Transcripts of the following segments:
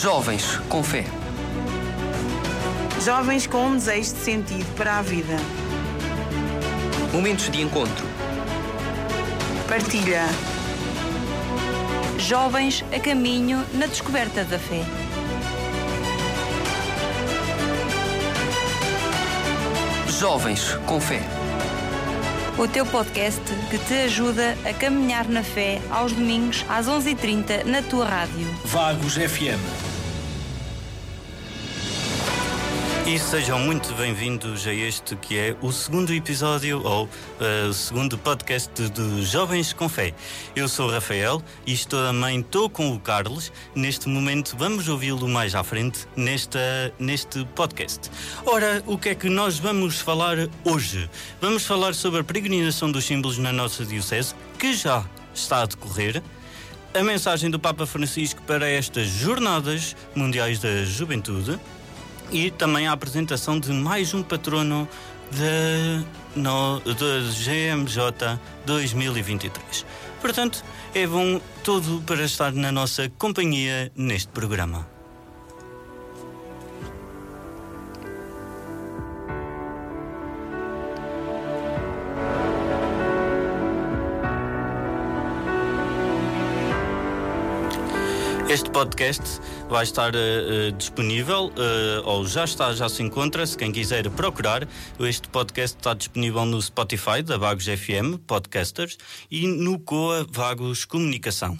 Jovens com fé. Jovens com um desejo de sentido para a vida. Momentos de encontro. Partilha. Jovens a caminho na descoberta da fé. Jovens com fé. O teu podcast que te ajuda a caminhar na fé aos domingos às 11h30 na tua rádio. Vagos FM. E sejam muito bem-vindos a este que é o segundo episódio ou uh, o segundo podcast dos Jovens com Fé. Eu sou o Rafael e estou, também estou com o Carlos. Neste momento vamos ouvi-lo mais à frente nesta, neste podcast. Ora, o que é que nós vamos falar hoje? Vamos falar sobre a peregrinação dos símbolos na nossa Diocese, que já está a decorrer a mensagem do Papa Francisco para estas Jornadas Mundiais da Juventude e também a apresentação de mais um patrono da, no, da GMJ 2023. Portanto, é bom tudo para estar na nossa companhia neste programa. Este podcast vai estar uh, disponível, uh, ou já está, já se encontra, se quem quiser procurar. Este podcast está disponível no Spotify da Vagos FM, Podcasters, e no COA Vagos Comunicação.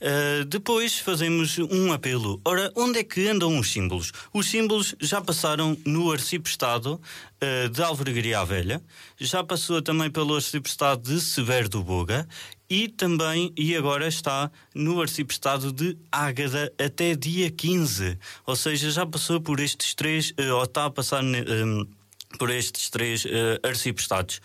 Uh, depois fazemos um apelo. Ora, onde é que andam os símbolos? Os símbolos já passaram no Arciprestado uh, de Alvergaria Velha, já passou também pelo Arciprestado de Severo do Boga e também, e agora está no Arciprestado de Ágada até dia 15. Ou seja, já passou por estes três, uh, ou está a passar. Por estes três uh, arciprestados.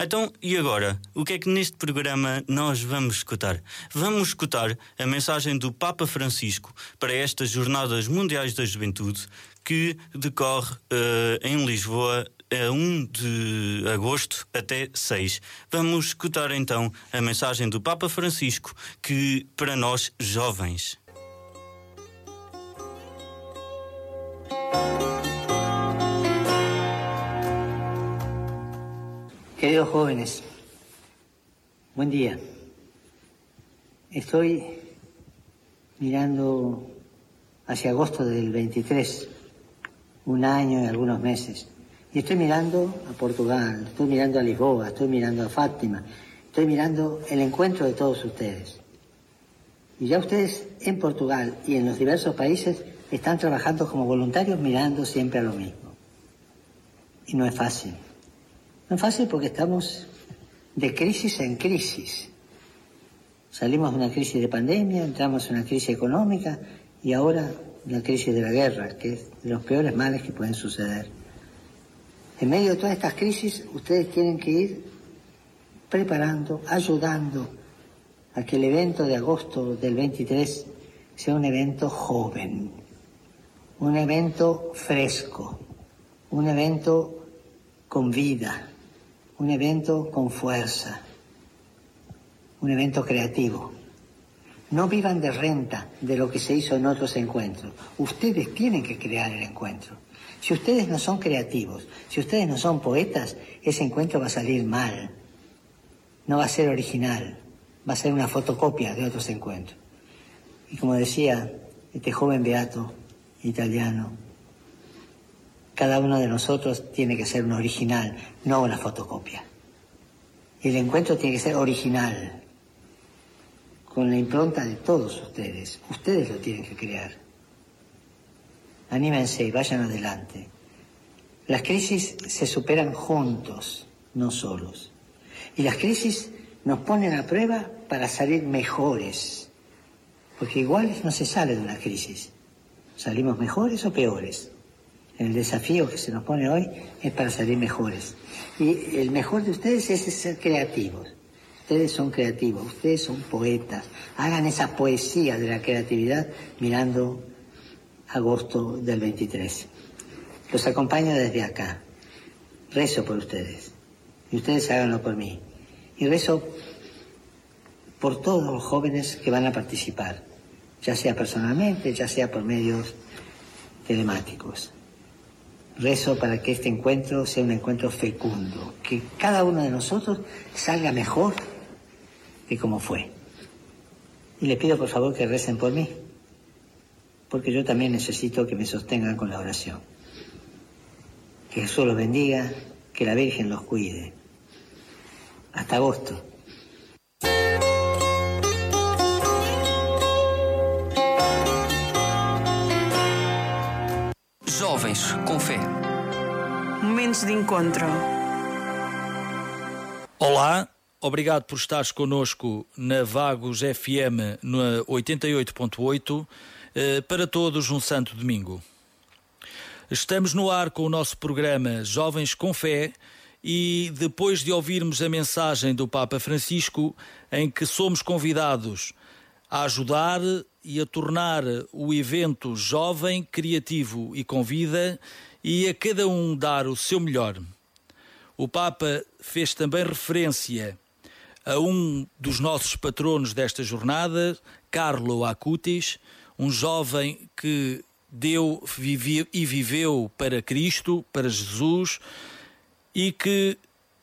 Então, e agora? O que é que neste programa nós vamos escutar? Vamos escutar a mensagem do Papa Francisco para estas Jornadas Mundiais da Juventude que decorre uh, em Lisboa a 1 de agosto até 6. Vamos escutar então a mensagem do Papa Francisco que para nós jovens Queridos jóvenes, buen día. Estoy mirando hacia agosto del 23, un año y algunos meses. Y estoy mirando a Portugal, estoy mirando a Lisboa, estoy mirando a Fátima, estoy mirando el encuentro de todos ustedes. Y ya ustedes en Portugal y en los diversos países están trabajando como voluntarios mirando siempre a lo mismo. Y no es fácil. No es fácil porque estamos de crisis en crisis. Salimos de una crisis de pandemia, entramos en una crisis económica y ahora la crisis de la guerra, que es de los peores males que pueden suceder. En medio de todas estas crisis, ustedes tienen que ir preparando, ayudando a que el evento de agosto del 23 sea un evento joven, un evento fresco, un evento con vida, un evento con fuerza, un evento creativo. No vivan de renta de lo que se hizo en otros encuentros. Ustedes tienen que crear el encuentro. Si ustedes no son creativos, si ustedes no son poetas, ese encuentro va a salir mal. No va a ser original, va a ser una fotocopia de otros encuentros. Y como decía este joven beato italiano, cada uno de nosotros tiene que ser un original, no una fotocopia. El encuentro tiene que ser original, con la impronta de todos ustedes. Ustedes lo tienen que crear. Anímense y vayan adelante. Las crisis se superan juntos, no solos. Y las crisis nos ponen a prueba para salir mejores. Porque iguales no se sale de una crisis. Salimos mejores o peores. El desafío que se nos pone hoy es para salir mejores. Y el mejor de ustedes es ser creativos. Ustedes son creativos, ustedes son poetas. Hagan esa poesía de la creatividad mirando agosto del 23. Los acompaño desde acá. Rezo por ustedes. Y ustedes háganlo por mí. Y rezo por todos los jóvenes que van a participar. ya sea personalmente, ya sea por medios telemáticos. Rezo para que este encuentro sea un encuentro fecundo, que cada uno de nosotros salga mejor que como fue. Y le pido por favor que recen por mí, porque yo también necesito que me sostengan con la oración. Que Jesús los bendiga, que la Virgen los cuide. Hasta agosto. De encontro. Olá, obrigado por estares connosco na Vagos FM no 88.8 eh, para todos um santo domingo. Estamos no ar com o nosso programa Jovens com Fé e depois de ouvirmos a mensagem do Papa Francisco em que somos convidados a ajudar e a tornar o evento jovem, criativo e com vida e a cada um dar o seu melhor. O Papa fez também referência a um dos nossos patronos desta jornada, Carlo Acutis, um jovem que deu vive, e viveu para Cristo, para Jesus, e que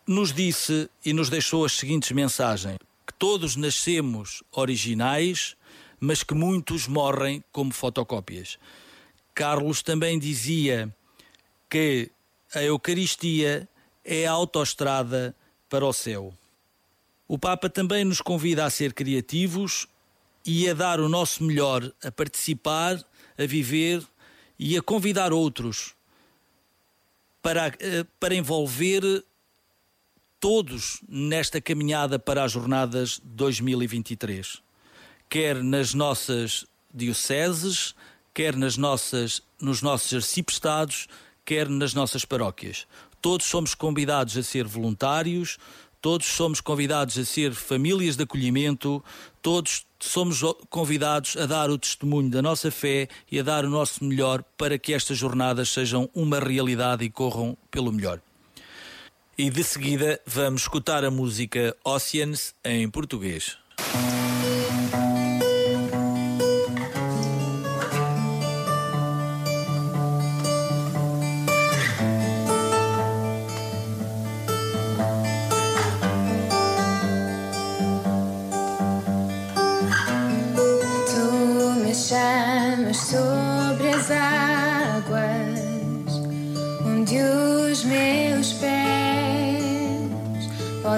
nos disse e nos deixou as seguintes mensagens: que todos nascemos originais, mas que muitos morrem como fotocópias. Carlos também dizia que a Eucaristia é a autoestrada para o céu. O Papa também nos convida a ser criativos e a dar o nosso melhor, a participar, a viver e a convidar outros para, eh, para envolver todos nesta caminhada para as jornadas 2023, quer nas nossas dioceses, quer nas nossas, nos nossos arciprestados, quer nas nossas paróquias. Todos somos convidados a ser voluntários, todos somos convidados a ser famílias de acolhimento, todos somos convidados a dar o testemunho da nossa fé e a dar o nosso melhor para que estas jornadas sejam uma realidade e corram pelo melhor. E de seguida vamos escutar a música Oceans em português.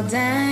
down.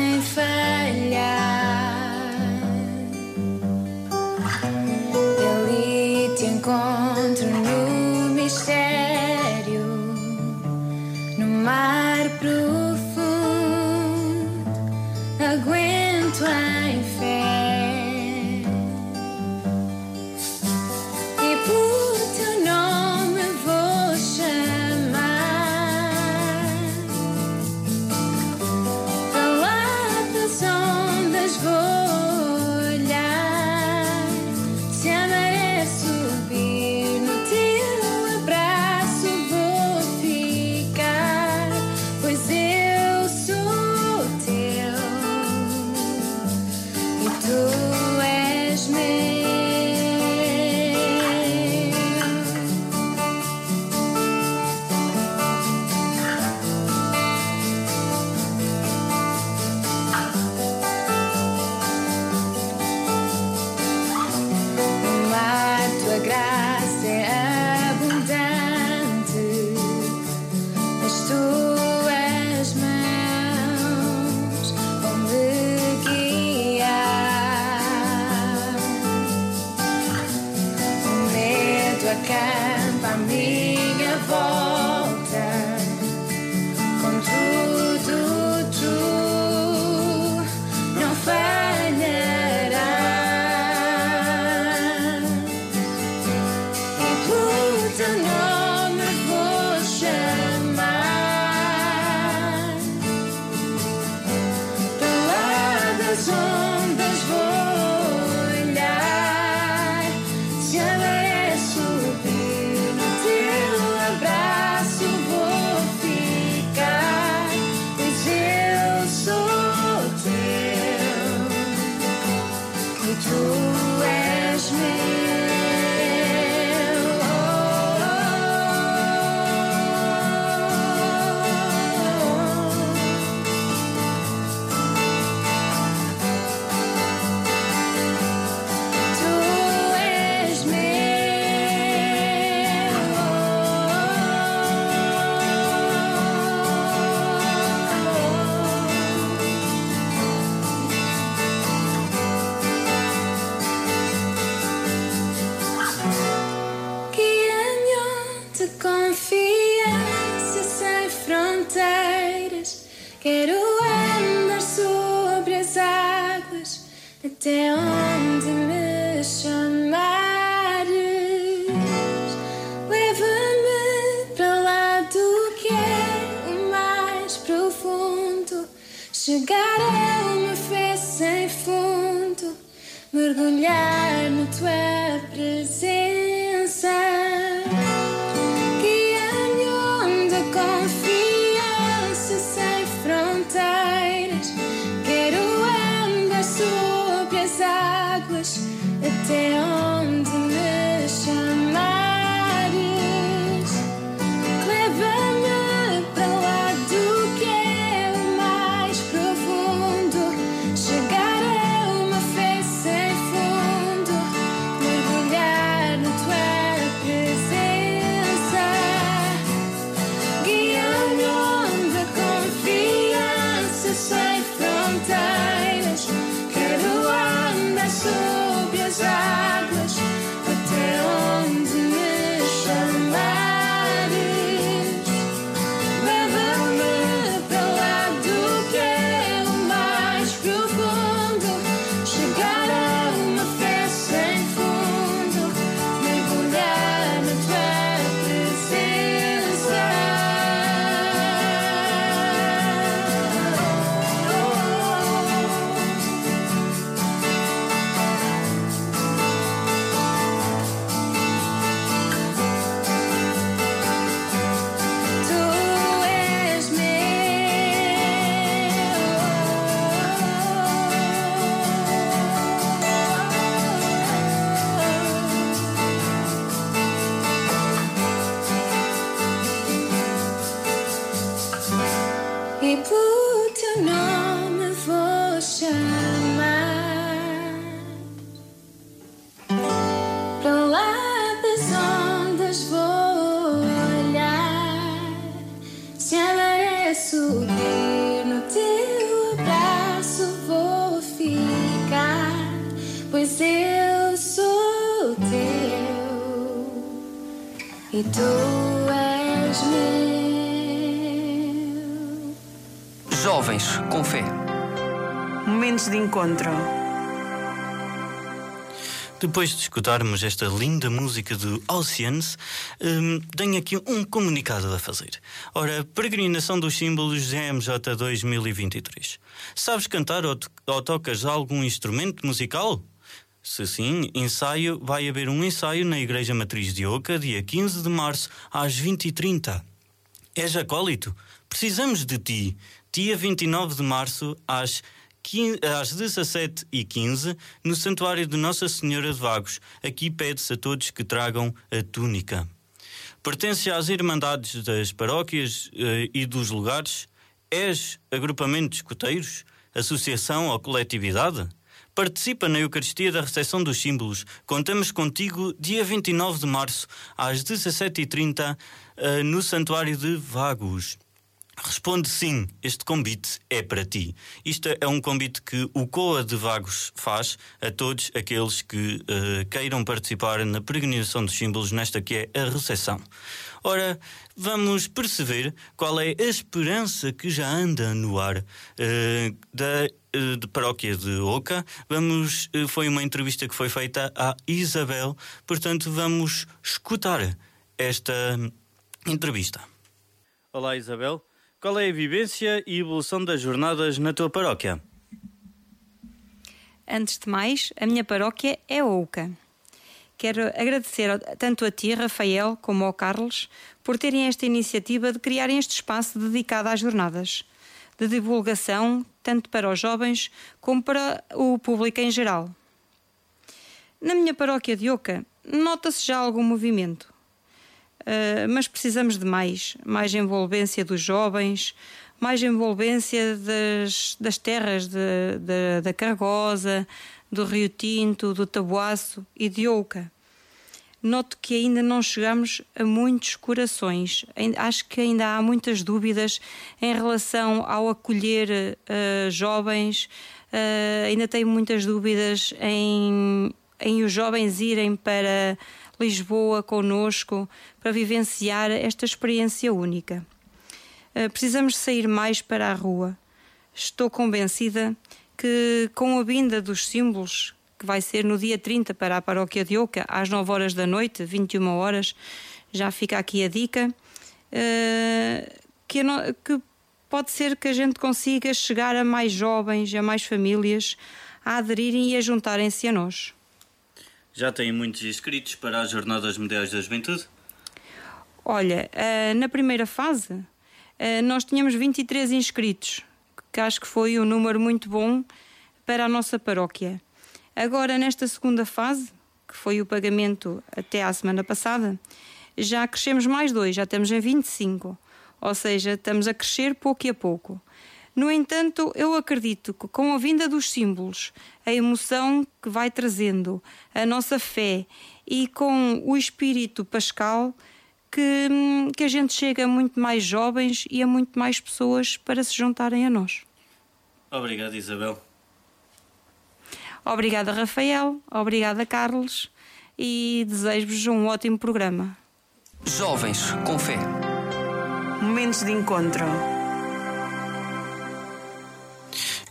Quero andar sobre as águas até onde me chamares. Leva-me para lá do que é o mais profundo. Chegar a uma fé sem fundo. Mergulhar na tua presença. Encontro. Depois de escutarmos esta linda música do Oceans, hum, tenho aqui um comunicado a fazer. Ora, peregrinação dos símbolos GMJ 2023. Sabes cantar ou, ou tocas algum instrumento musical? Se sim, ensaio, vai haver um ensaio na Igreja Matriz de Oca, dia 15 de março, às 20h30. És acólito? Precisamos de ti. Dia 29 de março, às, 15, às 17h15, no Santuário de Nossa Senhora de Vagos. Aqui pede-se a todos que tragam a túnica. Pertence às Irmandades das Paróquias eh, e dos Lugares? És agrupamento de escuteiros? Associação ou coletividade? Participa na Eucaristia da Recepção dos Símbolos. Contamos contigo dia 29 de março, às 17h30, eh, no Santuário de Vagos. Responde sim, este convite é para ti. Isto é um convite que o COA de Vagos faz a todos aqueles que eh, queiram participar na peregrinação dos símbolos nesta que é a recepção. Ora, vamos perceber qual é a esperança que já anda no ar eh, da eh, de paróquia de Oca. Vamos, foi uma entrevista que foi feita à Isabel, portanto vamos escutar esta entrevista. Olá Isabel, qual é a vivência e evolução das jornadas na tua paróquia? Antes de mais, a minha paróquia é Ouca. Quero agradecer tanto a ti, Rafael, como ao Carlos, por terem esta iniciativa de criarem este espaço dedicado às jornadas, de divulgação tanto para os jovens como para o público em geral. Na minha paróquia de Oca, nota-se já algum movimento. Uh, mas precisamos de mais, mais envolvência dos jovens, mais envolvência das, das terras de, de- da Cargosa, do Rio Tinto, do Tabuaço e de Ouca. Noto que ainda não chegamos a muitos corações. Acho que ainda há muitas dúvidas em relação ao acolher uh, jovens. Uh, ainda tenho muitas dúvidas em, em os jovens irem para Lisboa conosco para vivenciar esta experiência única. Uh, precisamos sair mais para a rua. Estou convencida que, com a vinda dos símbolos, que vai ser no dia 30 para a paróquia de Oca, às 9 horas da noite, 21 horas, já fica aqui a dica, que, que pode ser que a gente consiga chegar a mais jovens, a mais famílias, a aderirem e a juntarem-se a nós. Já têm muitos inscritos para as Jornadas Mundiais da Juventude? Olha, uh, na primeira fase, uh, nós tínhamos 23 inscritos, que acho que foi um número muito bom para a nossa paróquia. Agora, nesta segunda fase, que foi o pagamento até à semana passada, já crescemos mais dois, já estamos em 25. Ou seja, estamos a crescer pouco a pouco. No entanto, eu acredito que com a vinda dos símbolos, a emoção que vai trazendo, a nossa fé e com o espírito pascal, que, que a gente chega a muito mais jovens e a muito mais pessoas para se juntarem a nós. Obrigado, Isabel. Obrigada, Rafael. Obrigada, Carlos. E desejo-vos um ótimo programa. Jovens com Fé. Momentos de encontro.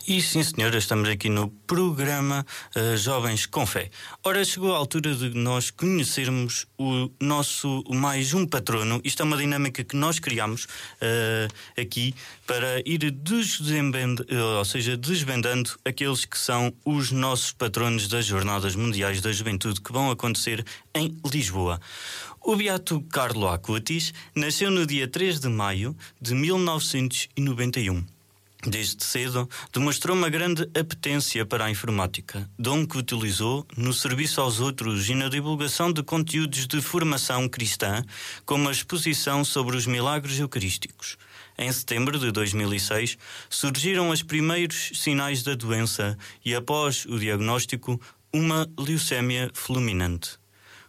E sim, senhora, estamos aqui no programa uh, Jovens com Fé. Ora, chegou a altura de nós conhecermos o nosso mais um patrono. Isto é uma dinâmica que nós criamos uh, aqui para ir desvendando, uh, ou seja, desvendando aqueles que são os nossos patronos das Jornadas Mundiais da Juventude que vão acontecer em Lisboa. O Beato Carlo Acutis nasceu no dia 3 de maio de 1991. Desde cedo, demonstrou uma grande apetência para a informática, dom que utilizou no serviço aos outros e na divulgação de conteúdos de formação cristã, como a exposição sobre os milagres eucarísticos. Em setembro de 2006, surgiram os primeiros sinais da doença e, após o diagnóstico, uma leucémia fulminante.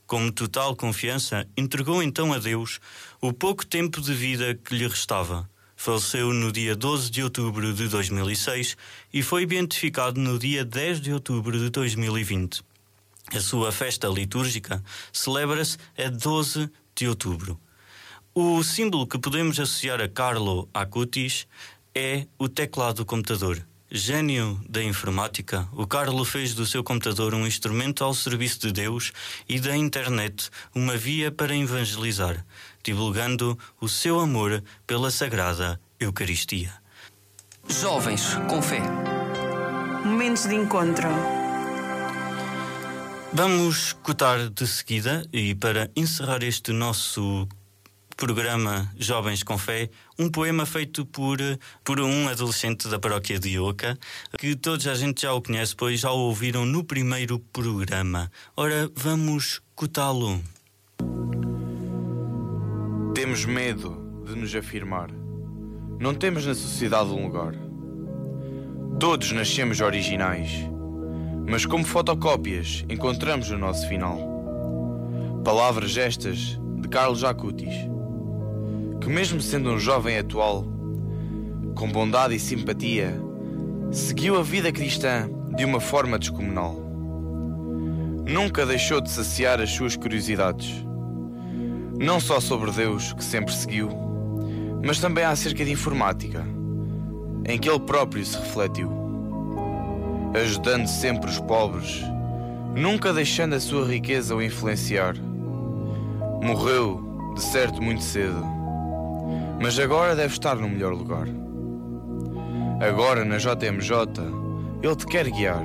Com total confiança, entregou então a Deus o pouco tempo de vida que lhe restava Faleceu no dia 12 de outubro de 2006 e foi beatificado no dia 10 de outubro de 2020. A sua festa litúrgica celebra-se a 12 de outubro. O símbolo que podemos associar a Carlo Acutis é o teclado do computador. Gênio da informática, o Carlo fez do seu computador um instrumento ao serviço de Deus e da internet uma via para evangelizar divulgando o seu amor pela Sagrada Eucaristia. Jovens com Fé. Momentos de encontro. Vamos cotar de seguida e para encerrar este nosso programa Jovens com Fé, um poema feito por, por um adolescente da paróquia de Ioca, que todos a gente já o conhece, pois já o ouviram no primeiro programa. Ora, vamos cotá-lo. Temos medo de nos afirmar. Não temos na sociedade um lugar. Todos nascemos originais, mas como fotocópias encontramos o nosso final. Palavras estas de Carlos Acutis, que mesmo sendo um jovem atual, com bondade e simpatia, seguiu a vida cristã de uma forma descomunal. Nunca deixou de saciar as suas curiosidades não só sobre Deus, que sempre seguiu, mas também acerca de informática, em que ele próprio se refletiu, ajudando sempre os pobres, nunca deixando a sua riqueza o influenciar. Morreu, de certo, muito cedo, mas agora deve estar no melhor lugar. Agora, na JMJ, ele te quer guiar,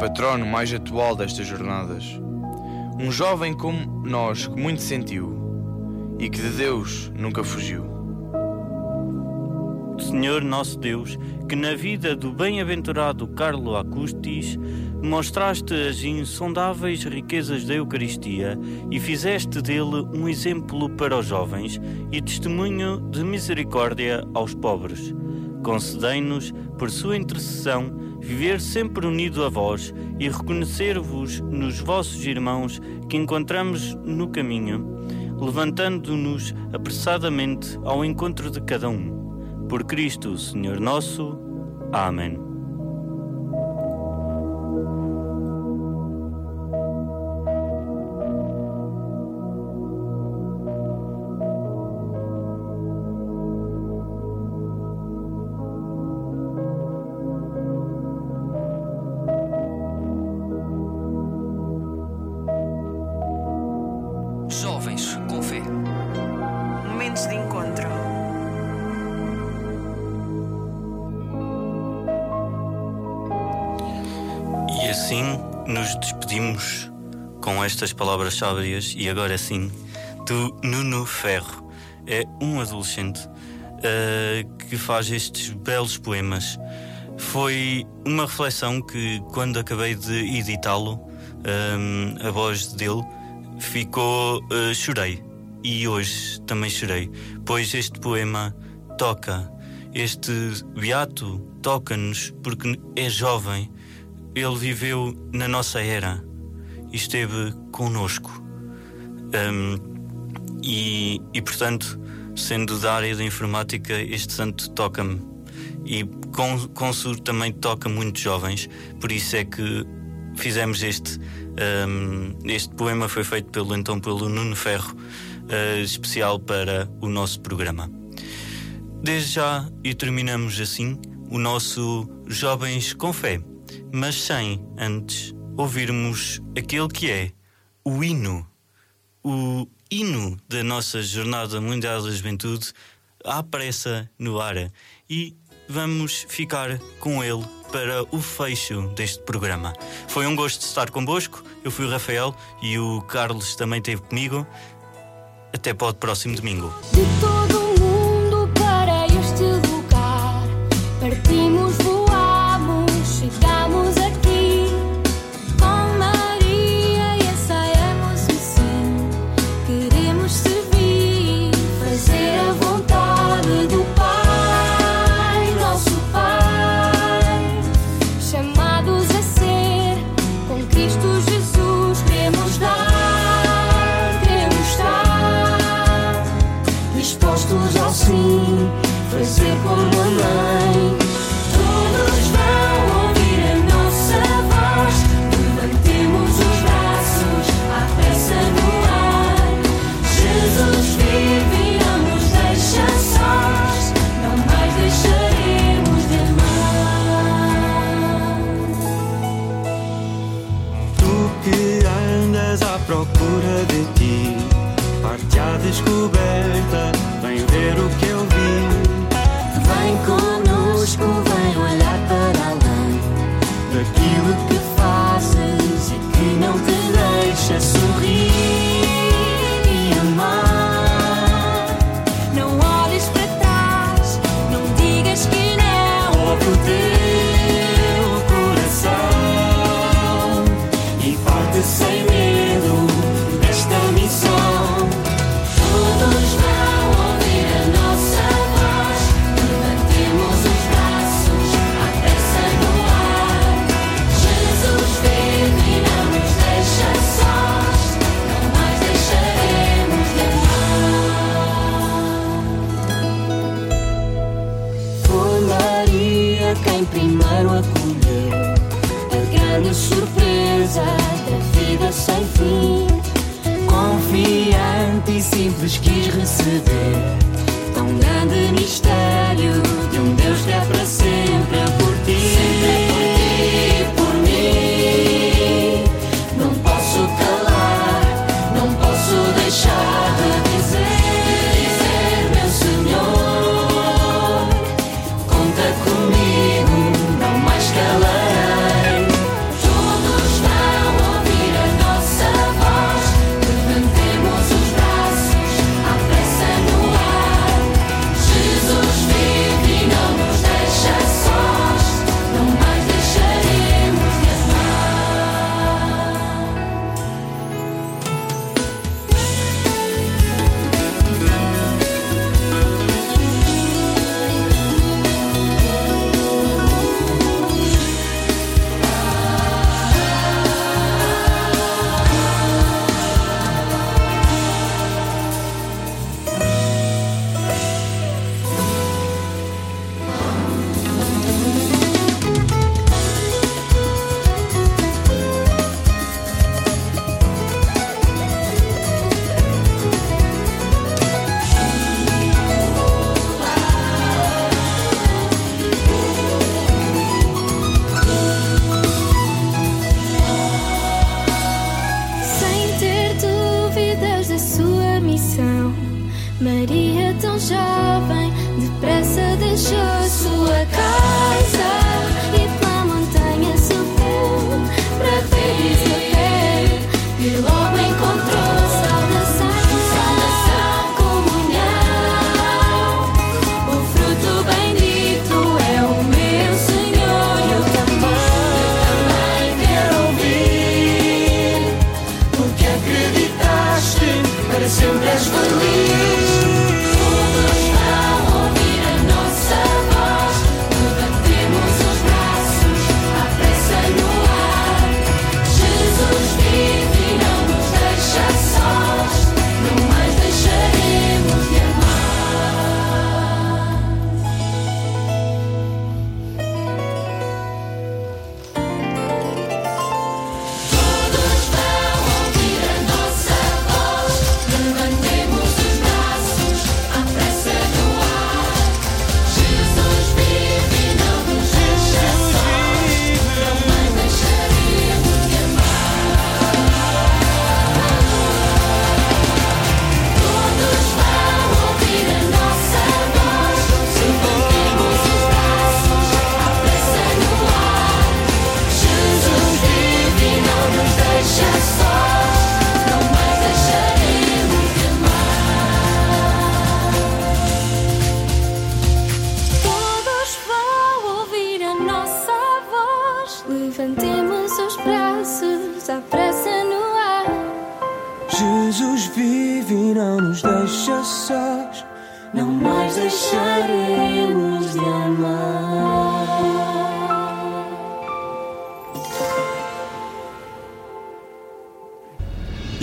patrono mais atual destas jornadas um jovem como nós que muito sentiu e que de Deus nunca fugiu. Senhor nosso Deus, que na vida do bem-aventurado Carlo Acustis mostraste as insondáveis riquezas da Eucaristia e fizeste dele um exemplo para os jovens e testemunho de misericórdia aos pobres. Concedei-nos, por sua intercessão, viver sempre unido a vós e reconhecer-vos nos vossos irmãos que encontramos no caminho, levantando-nos apressadamente ao encontro de cada um. Por Cristo, Senhor nosso. Amém. Estas palavras sábias e agora sim do Nuno Ferro. É um adolescente eh, que faz estes belos poemas. Foi uma reflexão que, quando acabei de editá-lo, eh, a voz dele ficou. eh, chorei. E hoje também chorei, pois este poema toca. Este beato toca-nos porque é jovem. Ele viveu na nossa era esteve connosco. Um, e, e, portanto, sendo da área da informática, este santo toca-me. E com, Consur também toca muitos jovens, por isso é que fizemos este. um, este poema foi feito pelo então pelo Nuno Ferro, uh, especial para o nosso programa. Desde já e terminamos assim o nosso Jovens com Fé, mas sem antes ouvirmos aquele que é o hino, o hino da nossa Jornada Mundial da Juventude à pressa no ar e vamos ficar com ele para o fecho deste programa. Foi um gosto estar convosco. Eu fui o Rafael e o Carlos também esteve comigo. Até para o próximo domingo.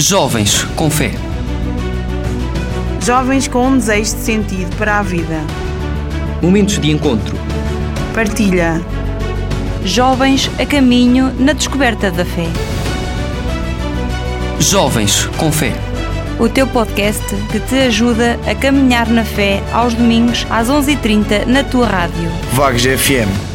Jovens com Fé. Jovens com um desejo de sentido para a vida. Momentos de encontro. Partilha. Jovens a caminho na descoberta da fé. Jovens com Fé. O teu podcast que te ajuda a caminhar na fé aos domingos às 11h30 na tua rádio. Vagos FM